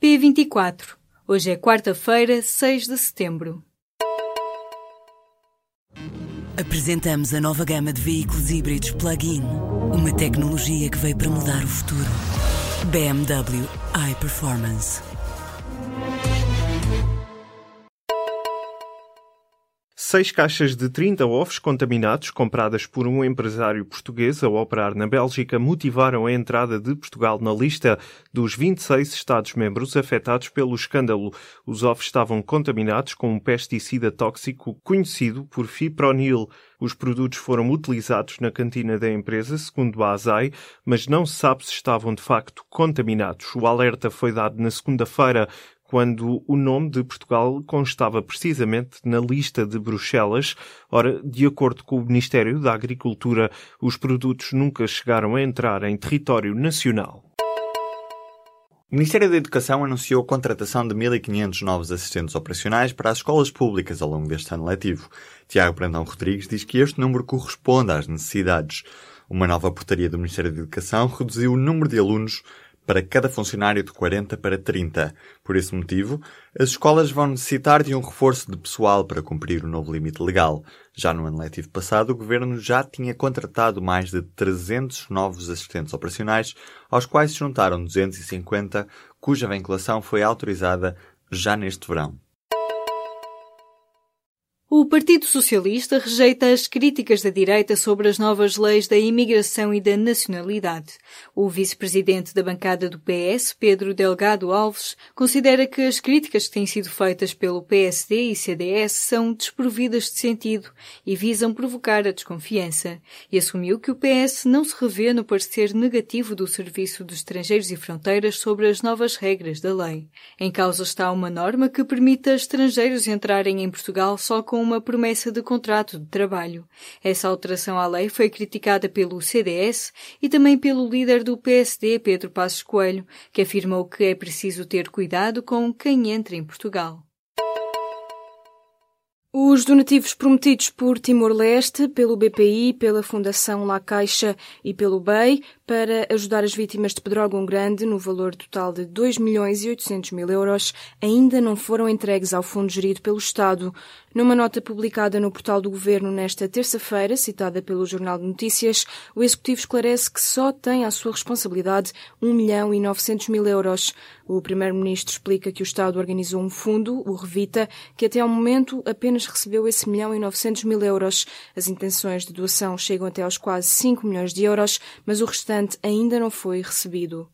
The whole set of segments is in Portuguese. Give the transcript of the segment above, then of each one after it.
P24. Hoje é quarta-feira, 6 de setembro. Apresentamos a nova gama de veículos híbridos plug-in. Uma tecnologia que veio para mudar o futuro. BMW iPerformance. Seis caixas de 30 ovos contaminados, compradas por um empresário português a operar na Bélgica, motivaram a entrada de Portugal na lista dos 26 Estados-membros afetados pelo escândalo. Os ovos estavam contaminados com um pesticida tóxico conhecido por fipronil. Os produtos foram utilizados na cantina da empresa, segundo a ASAI, mas não se sabe se estavam de facto contaminados. O alerta foi dado na segunda-feira quando o nome de Portugal constava precisamente na lista de Bruxelas. Ora, de acordo com o Ministério da Agricultura, os produtos nunca chegaram a entrar em território nacional. O Ministério da Educação anunciou a contratação de 1.500 novos assistentes operacionais para as escolas públicas ao longo deste ano letivo. Tiago Brandão Rodrigues diz que este número corresponde às necessidades. Uma nova portaria do Ministério da Educação reduziu o número de alunos para cada funcionário de 40 para 30. Por esse motivo, as escolas vão necessitar de um reforço de pessoal para cumprir o novo limite legal. Já no ano letivo passado, o Governo já tinha contratado mais de 300 novos assistentes operacionais, aos quais se juntaram 250, cuja vinculação foi autorizada já neste verão. O Partido Socialista rejeita as críticas da direita sobre as novas leis da imigração e da nacionalidade. O vice-presidente da bancada do PS, Pedro Delgado Alves, considera que as críticas que têm sido feitas pelo PSD e CDS são desprovidas de sentido e visam provocar a desconfiança. E assumiu que o PS não se revê no parecer negativo do Serviço de Estrangeiros e Fronteiras sobre as novas regras da lei. Em causa está uma norma que permita estrangeiros entrarem em Portugal só com com uma promessa de contrato de trabalho. Essa alteração à lei foi criticada pelo CDS e também pelo líder do PSD, Pedro Passos Coelho, que afirmou que é preciso ter cuidado com quem entra em Portugal. Os donativos prometidos por Timor-Leste, pelo BPI, pela Fundação La Caixa e pelo BEI para ajudar as vítimas de Pedrógão Grande no valor total de 2 milhões e 800 mil euros ainda não foram entregues ao fundo gerido pelo Estado. Numa nota publicada no portal do Governo nesta terça-feira, citada pelo Jornal de Notícias, o Executivo esclarece que só tem à sua responsabilidade 1 milhão e 900 mil euros. O Primeiro-Ministro explica que o Estado organizou um fundo, o Revita, que até ao momento apenas recebeu esse milhão e 900 mil euros. As intenções de doação chegam até aos quase 5 milhões de euros, mas o restante ainda não foi recebido.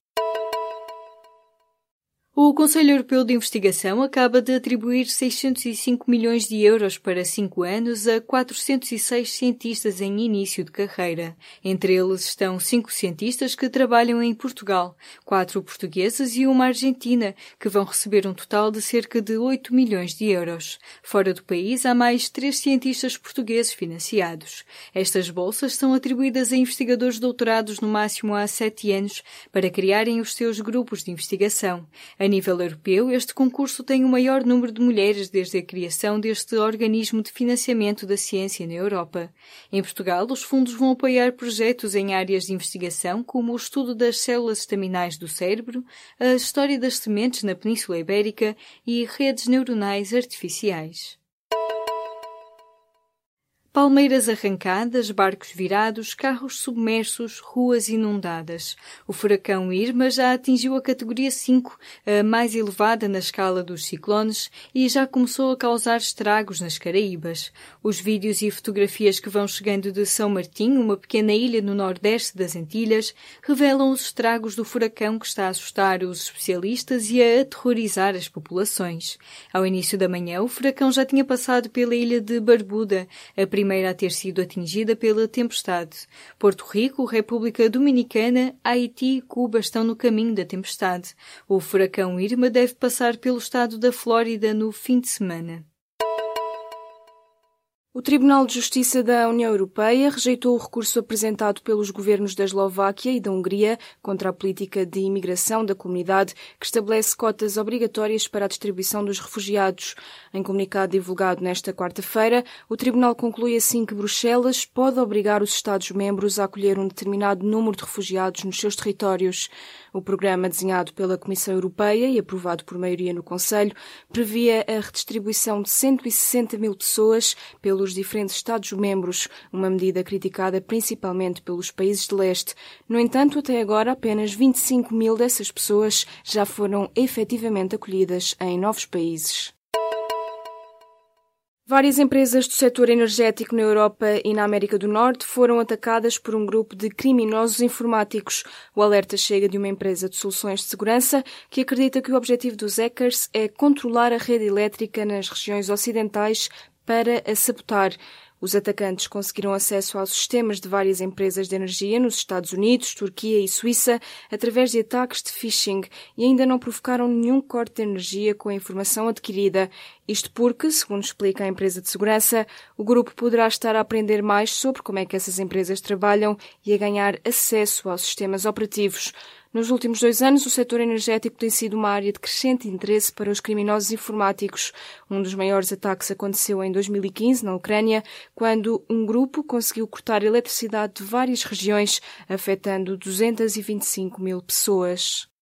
O Conselho Europeu de Investigação acaba de atribuir 605 milhões de euros para cinco anos a 406 cientistas em início de carreira. Entre eles estão cinco cientistas que trabalham em Portugal, quatro portugueses e uma argentina, que vão receber um total de cerca de 8 milhões de euros. Fora do país, há mais três cientistas portugueses financiados. Estas bolsas são atribuídas a investigadores doutorados no máximo há sete anos para criarem os seus grupos de investigação. A nível europeu, este concurso tem o maior número de mulheres desde a criação deste organismo de financiamento da ciência na Europa. Em Portugal, os fundos vão apoiar projetos em áreas de investigação como o estudo das células estaminais do cérebro, a história das sementes na Península Ibérica e redes neuronais artificiais. Palmeiras arrancadas, barcos virados, carros submersos, ruas inundadas. O furacão Irma já atingiu a categoria 5, a mais elevada na escala dos ciclones, e já começou a causar estragos nas Caraíbas. Os vídeos e fotografias que vão chegando de São Martim, uma pequena ilha no nordeste das Antilhas, revelam os estragos do furacão que está a assustar os especialistas e a aterrorizar as populações. Ao início da manhã, o furacão já tinha passado pela ilha de Barbuda, a primeira a ter sido atingida pela tempestade. Porto Rico, República Dominicana, Haiti e Cuba estão no caminho da tempestade. O furacão Irma deve passar pelo estado da Flórida no fim de semana. O Tribunal de Justiça da União Europeia rejeitou o recurso apresentado pelos governos da Eslováquia e da Hungria contra a política de imigração da comunidade que estabelece cotas obrigatórias para a distribuição dos refugiados. Em comunicado divulgado nesta quarta-feira, o Tribunal conclui assim que Bruxelas pode obrigar os Estados-membros a acolher um determinado número de refugiados nos seus territórios. O programa, desenhado pela Comissão Europeia e aprovado por maioria no Conselho, previa a redistribuição de 160 mil pessoas pelos diferentes Estados-membros, uma medida criticada principalmente pelos países de leste. No entanto, até agora, apenas 25 mil dessas pessoas já foram efetivamente acolhidas em novos países. Várias empresas do setor energético na Europa e na América do Norte foram atacadas por um grupo de criminosos informáticos. O alerta chega de uma empresa de soluções de segurança que acredita que o objetivo dos hackers é controlar a rede elétrica nas regiões ocidentais para a sabotar. Os atacantes conseguiram acesso aos sistemas de várias empresas de energia nos Estados Unidos, Turquia e Suíça através de ataques de phishing e ainda não provocaram nenhum corte de energia com a informação adquirida. Isto porque, segundo explica a empresa de segurança, o grupo poderá estar a aprender mais sobre como é que essas empresas trabalham e a ganhar acesso aos sistemas operativos. Nos últimos dois anos, o setor energético tem sido uma área de crescente interesse para os criminosos informáticos. Um dos maiores ataques aconteceu em 2015, na Ucrânia, quando um grupo conseguiu cortar a eletricidade de várias regiões, afetando 225 mil pessoas.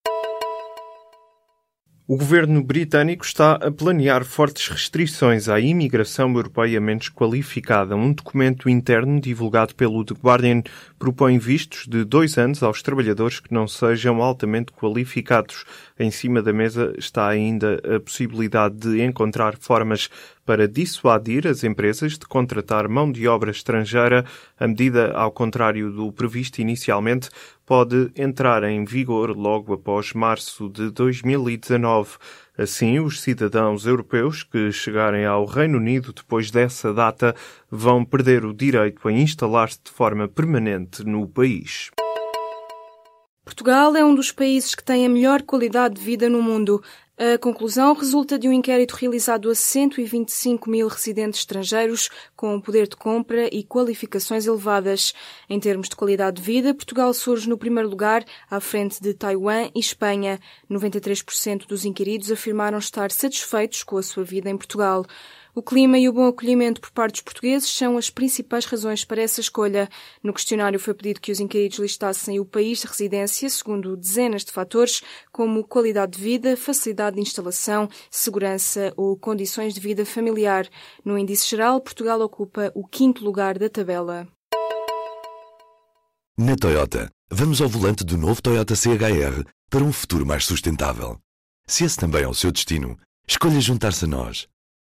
O governo britânico está a planear fortes restrições à imigração europeia menos qualificada. Um documento interno divulgado pelo The Guardian propõe vistos de dois anos aos trabalhadores que não sejam altamente qualificados. Em cima da mesa está ainda a possibilidade de encontrar formas para dissuadir as empresas de contratar mão de obra estrangeira. A medida, ao contrário do previsto inicialmente, pode entrar em vigor logo após março de 2019. Assim, os cidadãos europeus que chegarem ao Reino Unido depois dessa data vão perder o direito a instalar-se de forma permanente no país. Portugal é um dos países que tem a melhor qualidade de vida no mundo. A conclusão resulta de um inquérito realizado a 125 mil residentes estrangeiros com poder de compra e qualificações elevadas. Em termos de qualidade de vida, Portugal surge no primeiro lugar, à frente de Taiwan e Espanha. 93% dos inquiridos afirmaram estar satisfeitos com a sua vida em Portugal. O clima e o bom acolhimento por parte dos portugueses são as principais razões para essa escolha. No questionário foi pedido que os inquiridos listassem o país de residência segundo dezenas de fatores, como qualidade de vida, facilidade de instalação, segurança ou condições de vida familiar. No índice geral, Portugal ocupa o quinto lugar da tabela. Na Toyota, vamos ao volante do novo Toyota CHR para um futuro mais sustentável. Se esse também é o seu destino, escolha juntar-se a nós.